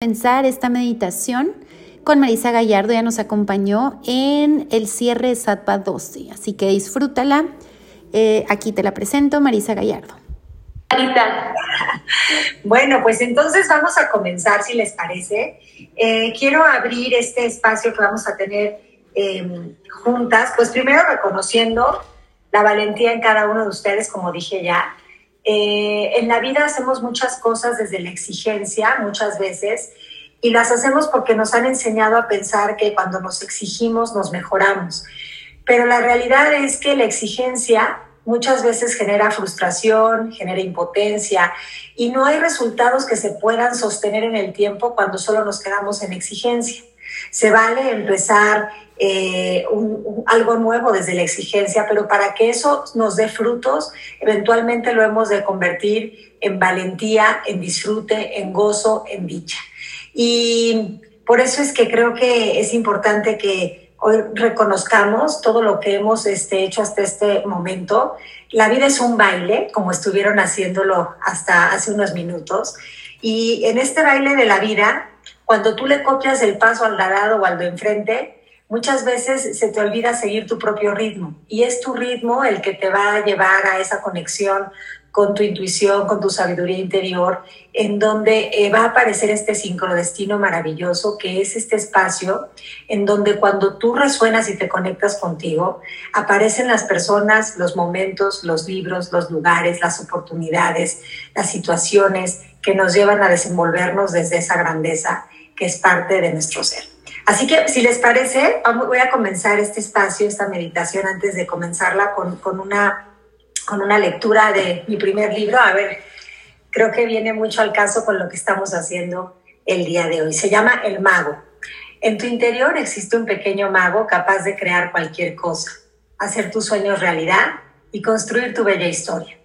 comenzar esta meditación con Marisa Gallardo, ya nos acompañó en el cierre de Sattva 12, así que disfrútala. Eh, aquí te la presento, Marisa Gallardo. Marita. Bueno, pues entonces vamos a comenzar, si les parece. Eh, quiero abrir este espacio que vamos a tener em, juntas, pues primero reconociendo la valentía en cada uno de ustedes, como dije ya, eh, en la vida hacemos muchas cosas desde la exigencia, muchas veces, y las hacemos porque nos han enseñado a pensar que cuando nos exigimos nos mejoramos. Pero la realidad es que la exigencia muchas veces genera frustración, genera impotencia y no hay resultados que se puedan sostener en el tiempo cuando solo nos quedamos en exigencia. Se vale empezar eh, algo nuevo desde la exigencia, pero para que eso nos dé frutos, eventualmente lo hemos de convertir en valentía, en disfrute, en gozo, en dicha. Y por eso es que creo que es importante que hoy reconozcamos todo lo que hemos este, hecho hasta este momento. La vida es un baile, como estuvieron haciéndolo hasta hace unos minutos. Y en este baile de la vida, cuando tú le copias el paso al lado o al de enfrente, muchas veces se te olvida seguir tu propio ritmo. Y es tu ritmo el que te va a llevar a esa conexión con tu intuición, con tu sabiduría interior, en donde eh, va a aparecer este sincrodestino maravilloso, que es este espacio en donde cuando tú resuenas y te conectas contigo, aparecen las personas, los momentos, los libros, los lugares, las oportunidades, las situaciones que nos llevan a desenvolvernos desde esa grandeza que es parte de nuestro ser. Así que si les parece, voy a comenzar este espacio, esta meditación, antes de comenzarla con, una, con una lectura de mi primer libro. A ver, creo que viene mucho al caso con lo que estamos haciendo el día de hoy. Se llama El Mago. En tu interior existe un pequeño mago capaz de crear cualquier cosa, hacer tus sueños realidad y construir tu bella historia.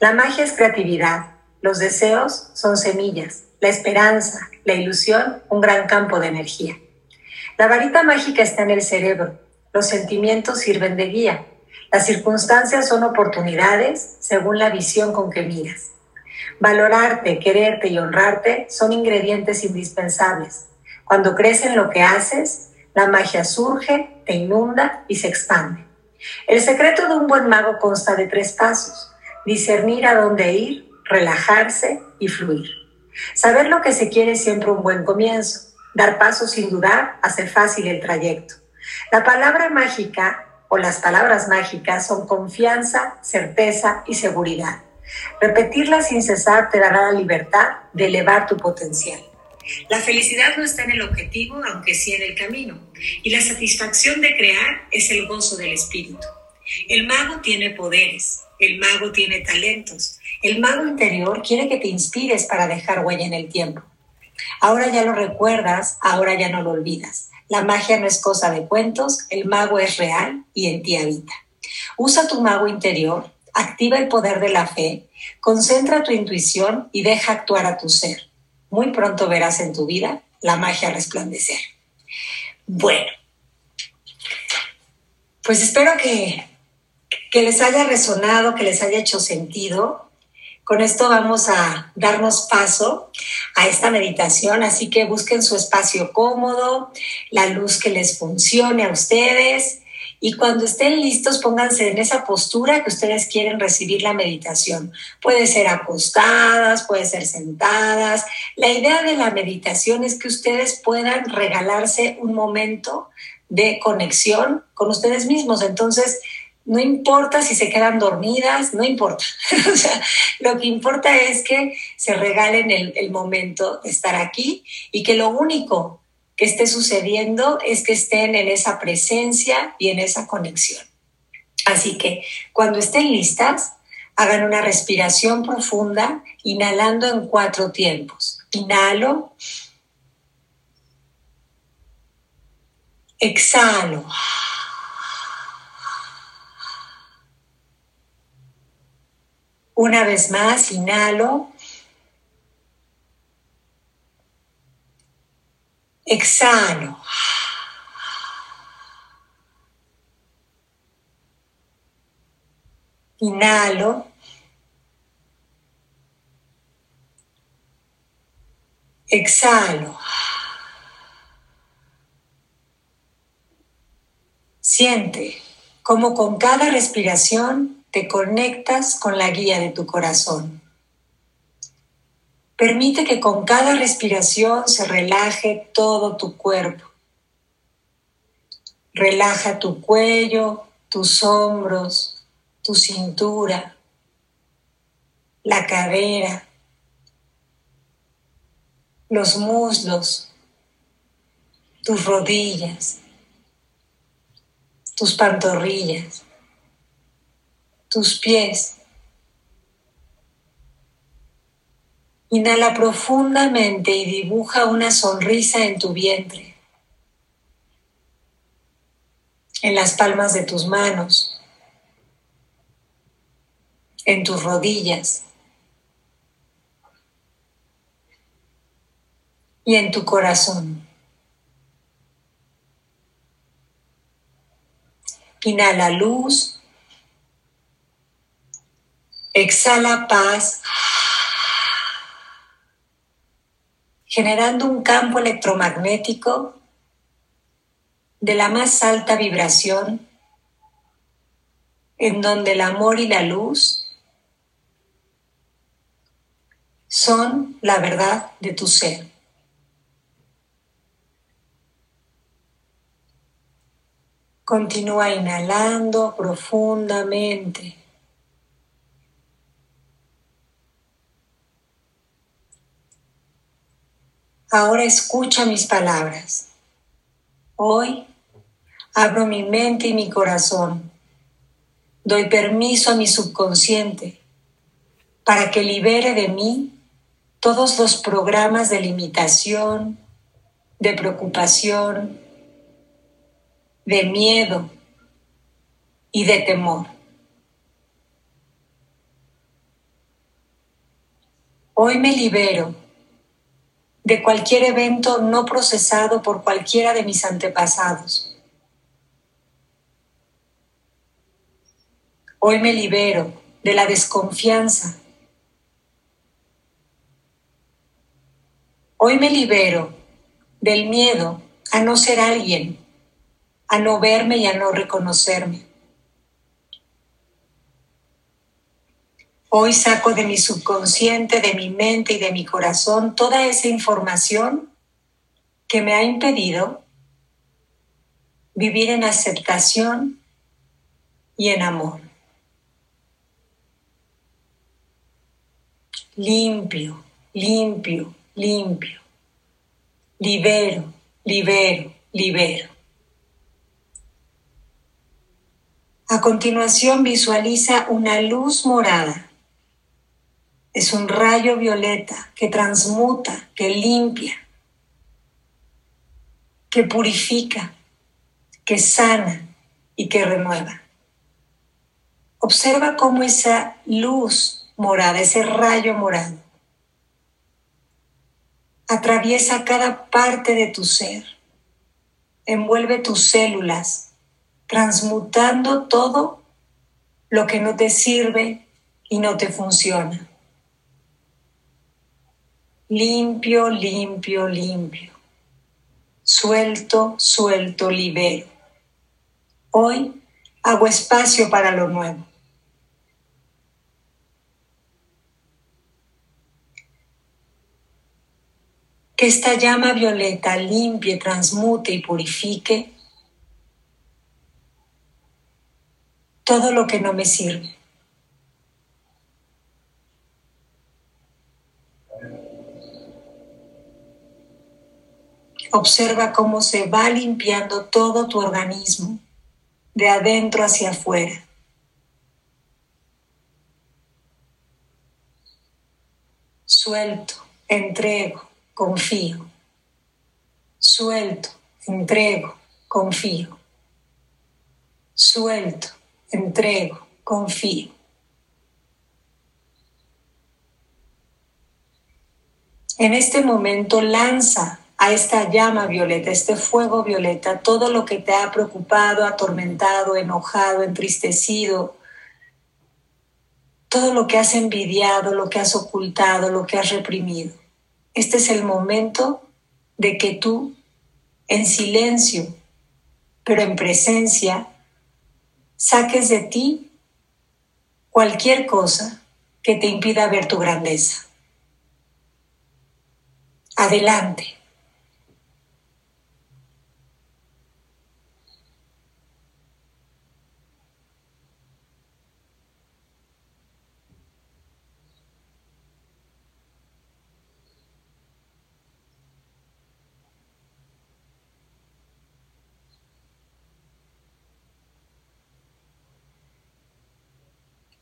La magia es creatividad, los deseos son semillas, la esperanza, la ilusión, un gran campo de energía. La varita mágica está en el cerebro. Los sentimientos sirven de guía. Las circunstancias son oportunidades según la visión con que miras. Valorarte, quererte y honrarte son ingredientes indispensables. Cuando crees lo que haces, la magia surge, te inunda y se expande. El secreto de un buen mago consta de tres pasos. Discernir a dónde ir, relajarse y fluir. Saber lo que se quiere es siempre un buen comienzo. Dar paso sin dudar hace fácil el trayecto. La palabra mágica o las palabras mágicas son confianza, certeza y seguridad. Repetirlas sin cesar te dará la libertad de elevar tu potencial. La felicidad no está en el objetivo, aunque sí en el camino. Y la satisfacción de crear es el gozo del espíritu. El mago tiene poderes, el mago tiene talentos. El mago interior quiere que te inspires para dejar huella en el tiempo. Ahora ya lo recuerdas, ahora ya no lo olvidas. La magia no es cosa de cuentos, el mago es real y en ti habita. Usa tu mago interior, activa el poder de la fe, concentra tu intuición y deja actuar a tu ser. Muy pronto verás en tu vida la magia resplandecer. Bueno, pues espero que, que les haya resonado, que les haya hecho sentido. Con esto vamos a darnos paso a esta meditación, así que busquen su espacio cómodo, la luz que les funcione a ustedes y cuando estén listos pónganse en esa postura que ustedes quieren recibir la meditación. Puede ser acostadas, puede ser sentadas. La idea de la meditación es que ustedes puedan regalarse un momento de conexión con ustedes mismos. Entonces, no importa si se quedan dormidas, no importa. o sea, lo que importa es que se regalen el, el, momento de estar aquí y que lo único que esté sucediendo es que estén en esa presencia y en esa conexión. Así que cuando estén listas, hagan una respiración profunda, inhalando en cuatro tiempos. Inhalo. Exhalo. Una vez más, inhalo. Exhalo. Inhalo. Exhalo. Siente cómo con cada respiración te conectas con la guía de tu corazón. Permite que con cada respiración se relaje todo tu cuerpo. Relaja tu cuello, tus hombros, tu cintura, la cadera, los muslos, tus rodillas, tus pantorrillas, tus pies. Inhala profundamente y dibuja una sonrisa en tu vientre, en las palmas de tus manos, en tus rodillas y en tu corazón. Inhala luz. Exhala paz. Generando un campo electromagnético de la más alta vibración, en donde el amor y la luz son la verdad de tu ser. Continúa inhalando profundamente. Ahora escucha mis palabras. Hoy abro mi mente y mi corazón. Doy permiso a mi subconsciente para que libere de mí todos los programas de limitación, de preocupación, de miedo y de temor. Hoy me libero de cualquier evento no procesado por cualquiera de mis antepasados. Hoy me libero de la desconfianza. Hoy me libero del miedo a no ser alguien a no verme y a no reconocerme. Hoy saco de mi subconsciente, de mi mente y de mi corazón toda esa información que me ha impedido vivir en aceptación y en amor. Limpio, limpio, limpio. Libero, libero, libero. A continuación visualiza una luz morada. Es un rayo violeta que transmuta, que limpia, que purifica, que sana y que renueva. Observa cómo esa luz morada, ese rayo morado, atraviesa cada parte de tu ser, envuelve tus células, transmutando todo lo que no te sirve y no te funciona. Limpio, limpio, limpio. Suelto, suelto, libero. Hoy hago espacio para lo nuevo. Que esta llama violeta limpie, transmute y purifique todo lo que no me sirve. Observa cómo se va limpiando todo tu organismo, de adentro hacia afuera. Suelto, entrego, confío. Suelto, entrego, confío. Suelto, entrego, confío. En este momento lanza a esta llama violeta, este fuego violeta, todo lo que te ha preocupado, atormentado, enojado, entristecido, todo lo que has envidiado, lo que has ocultado, lo que has reprimido. este es el momento de que tú, en silencio, pero en presencia, saques de ti cualquier cosa que te impida ver tu grandeza. Adelante.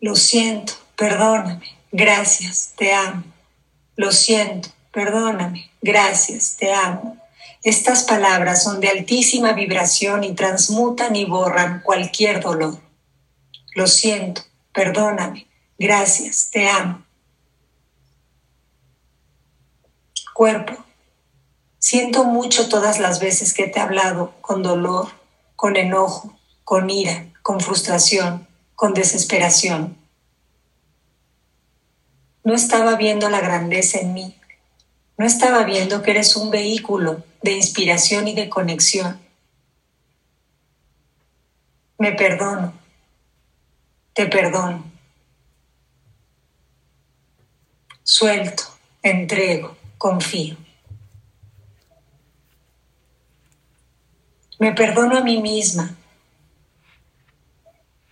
Lo siento, perdóname, gracias, te amo. Lo siento, perdóname, gracias, te amo. Estas palabras son de altísima vibración y transmutan y borran cualquier dolor. Lo siento, perdóname, gracias, te amo. Cuerpo, siento mucho todas las veces que te he hablado con dolor, con enojo, con ira, con frustración, con desesperación. No estaba viendo la grandeza en mí. No estaba viendo que eres un vehículo de inspiración y de conexión. Me perdono. Te perdono. Suelto, entrego, confío. Me perdono a mí misma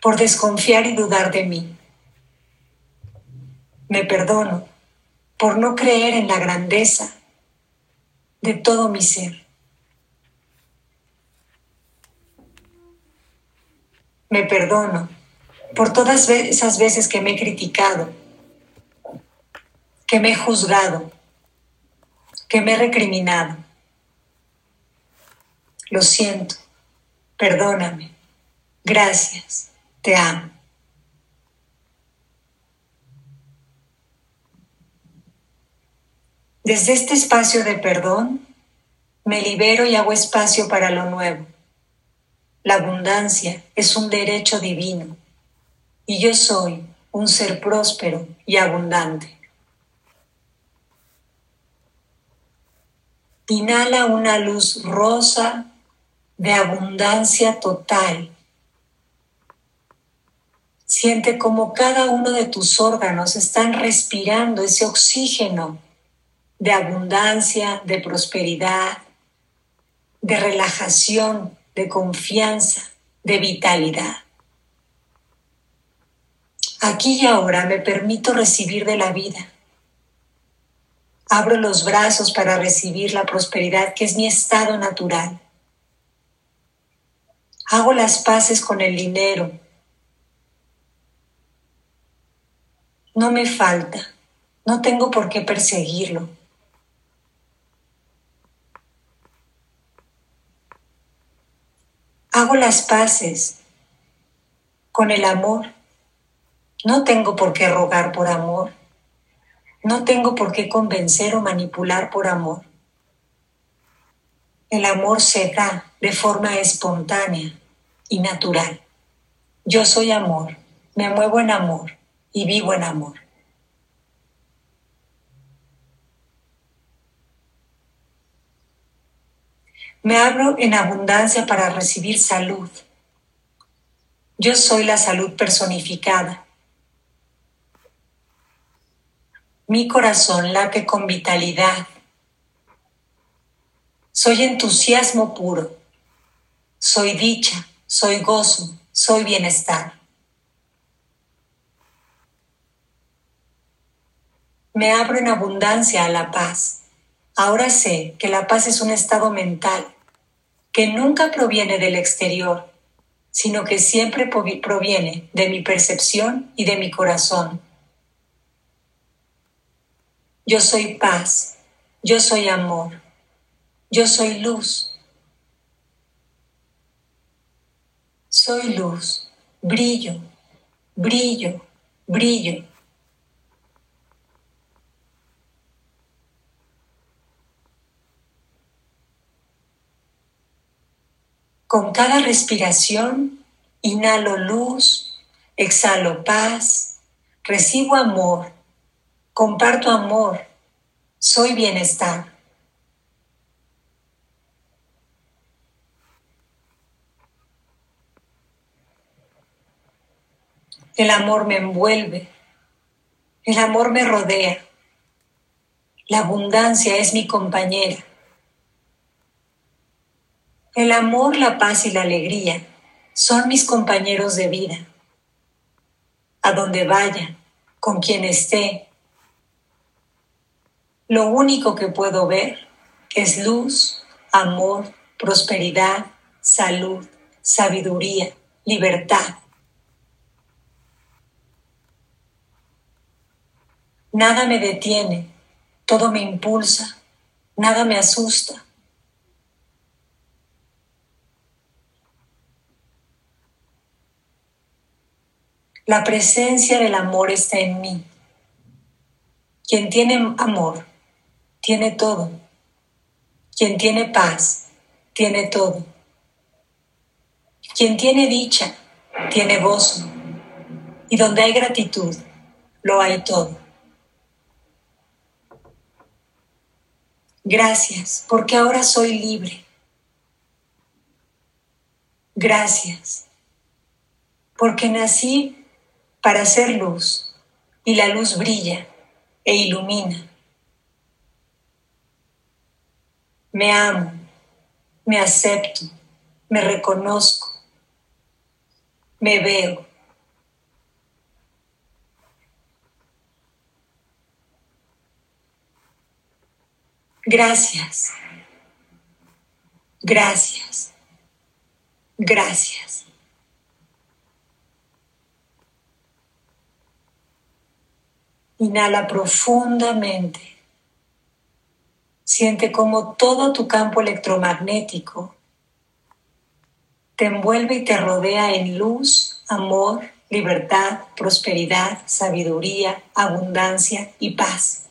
por desconfiar y dudar de mí. Me perdono por no creer en la grandeza de todo mi ser. Me perdono por todas esas veces que me he criticado, que me he juzgado, que me he recriminado. Lo siento, perdóname, gracias. Te amo. Desde este espacio de perdón, me libero y hago espacio para lo nuevo. La abundancia es un derecho divino y yo soy un ser próspero y abundante. Inhala una luz rosa de abundancia total Siente como cada uno de tus órganos están respirando ese oxígeno de abundancia, de prosperidad, de relajación, de confianza, de vitalidad. Aquí y ahora me permito recibir de la vida. Abro los brazos para recibir la prosperidad que es mi estado natural. Hago las paces con el dinero, no me falta, no tengo por qué perseguirlo. Hago las paces con el amor. No tengo por qué rogar por amor. No tengo por qué convencer o manipular por amor. El amor se da de forma espontánea y natural. Yo soy amor, me muevo en amor y vivo en amor. Me abro en abundancia para recibir salud. Yo soy la salud personificada. Mi corazón late con vitalidad. Soy entusiasmo puro. Soy dicha, soy gozo, soy bienestar. Me abro en abundancia a la paz. Ahora sé que la paz es un estado mental que nunca proviene del exterior, sino que siempre proviene de mi percepción y de mi corazón. Yo soy paz, yo soy amor, yo soy luz. Soy luz, brillo, brillo, brillo. Con cada respiración, inhalo luz, exhalo paz, recibo amor, comparto amor, Soy bienestar. El amor me envuelve. El amor me rodea. La abundancia es mi compañera. El amor, la paz y la alegría son mis compañeros de vida. A donde vaya, con quien esté, lo único que puedo ver es luz, amor, prosperidad, salud, sabiduría, libertad. Nada me detiene, todo me impulsa, nada me asusta. La presencia del amor está en mí. Quien tiene amor, tiene todo. Quien tiene paz, tiene todo. Quien tiene dicha, tiene gozo. Y donde hay gratitud, lo hay todo. Gracias, porque ahora soy libre. Gracias, porque nací para hacer luz y la luz brilla e ilumina. Me amo, me acepto, me reconozco, me veo. Gracias, gracias, gracias. Inhala profundamente. Siente como todo tu campo electromagnético te envuelve y te rodea en luz, amor, libertad, prosperidad, sabiduría, abundancia y paz.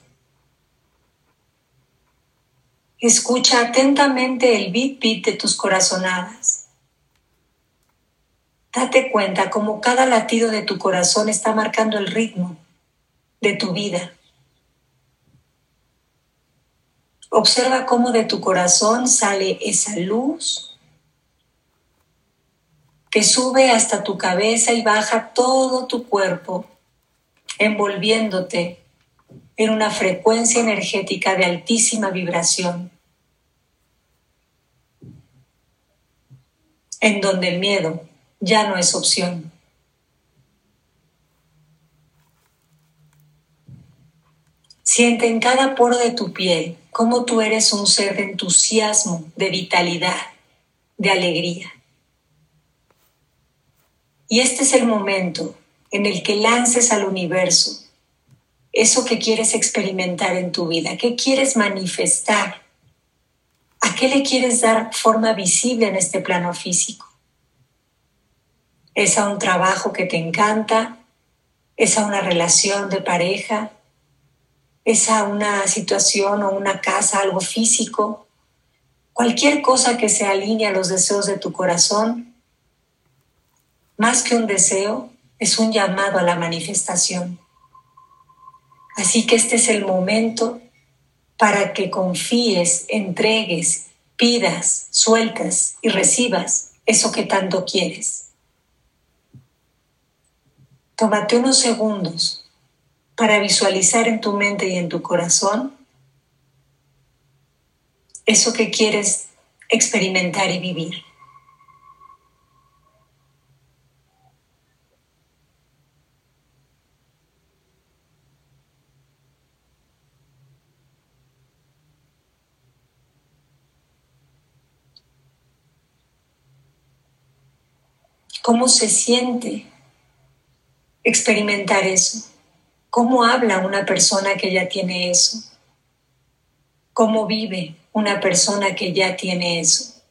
Escucha atentamente el beat beat de tus corazonadas. Date cuenta cómo cada latido de tu corazón está marcando el ritmo de tu vida. Observa cómo de tu corazón sale esa luz que sube hasta tu cabeza y baja todo tu cuerpo, envolviéndote en una frecuencia energética de altísima vibración, en donde el miedo ya no es opción. Siente en cada poro de tu piel cómo tú eres un ser de entusiasmo, de vitalidad, de alegría. Y este es el momento en el que lances al universo eso que quieres experimentar en tu vida, qué quieres manifestar, a qué le quieres dar forma visible en este plano físico. ¿Es a un trabajo que te encanta? ¿Es a una relación de pareja? Es una situación o una casa, algo físico, cualquier cosa que se alinee a los deseos de tu corazón, más que un deseo, es un llamado a la manifestación. Así que este es el momento para que confíes, entregues, pidas, sueltas y recibas eso que tanto quieres. Tómate unos segundos para visualizar en tu mente y en tu corazón eso que quieres experimentar y vivir. ¿Cómo se siente experimentar eso? ¿Cómo habla una persona que ya tiene eso? ¿Cómo vive una persona que ya tiene eso?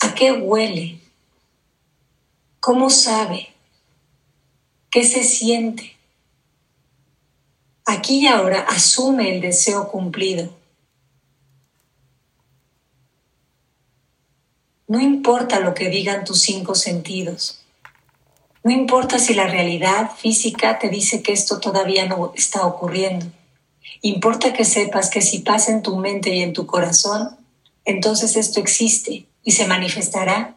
¿A qué huele? ¿Cómo sabe? ¿Qué se siente? Aquí y ahora asume el deseo cumplido. No importa lo que digan tus cinco sentidos. No importa si la realidad física te dice que esto todavía no está ocurriendo. Importa que sepas que si pasa en tu mente y en tu corazón, entonces esto existe y se manifestará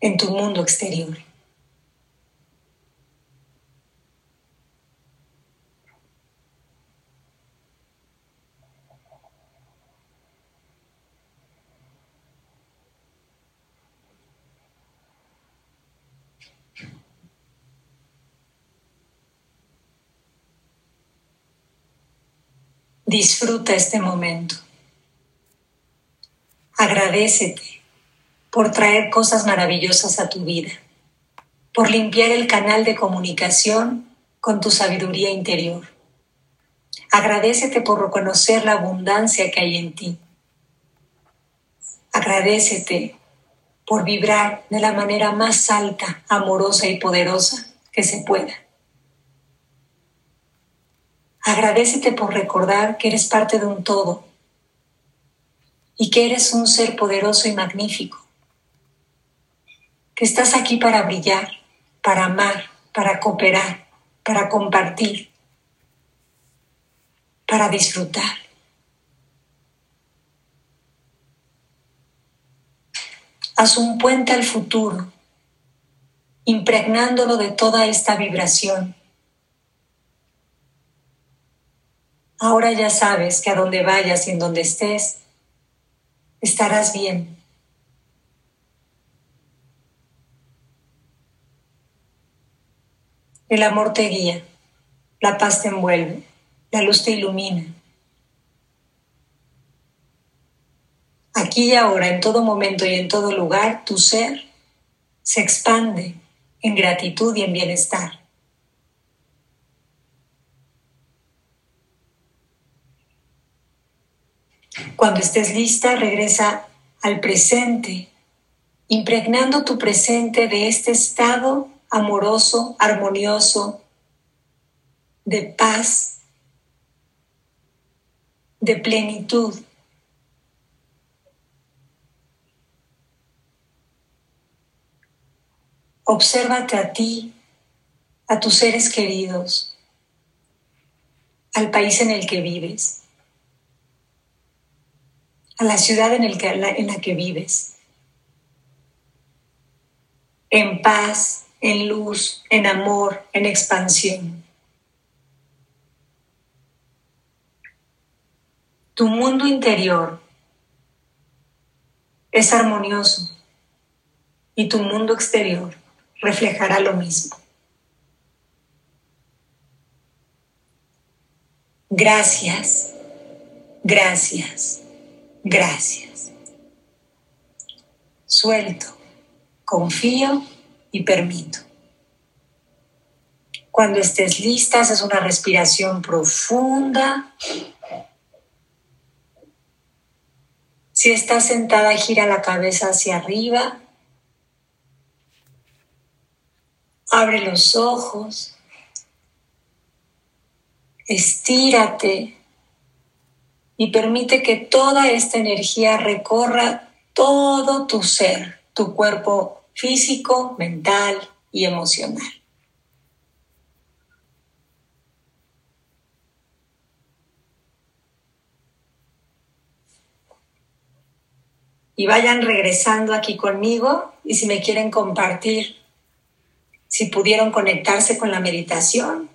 en tu mundo exterior. Disfruta este momento. Agradecete por traer cosas maravillosas a tu vida, por limpiar el canal de comunicación con tu sabiduría interior. Agradecete por reconocer la abundancia que hay en ti. Agradecete por vibrar de la manera más alta, amorosa y poderosa que se pueda. Agradecete por recordar que eres parte de un todo y que eres un ser poderoso y magnífico, que estás aquí para brillar, para amar, para cooperar, para compartir, para disfrutar. Haz un puente al futuro, impregnándolo de toda esta vibración Ahora ya sabes que a donde vayas y en donde estés, estarás bien. El amor te guía, la paz te envuelve, la luz te ilumina. Aquí y ahora, en todo momento y en todo lugar, tu ser se expande en gratitud y en bienestar. Cuando estés lista, regresa al presente, impregnando tu presente de este estado amoroso, armonioso, de paz, de plenitud. Obsérvate a ti, a tus seres queridos, al país en el que vives a la ciudad en, el en la que vives. En paz, en luz, en amor, en expansión. Tu mundo interior es armonioso y tu mundo exterior reflejará lo mismo. Gracias, gracias. Gracias. Suelto, confío y permito. Cuando estés lista, haces una respiración profunda. Si estás sentada, gira la cabeza hacia arriba. Abre los ojos. Estírate y permite que toda esta energía recorra todo tu ser, tu cuerpo físico, mental y emocional. Y vayan regresando aquí conmigo y si me quieren compartir, si pudieron conectarse con la meditación,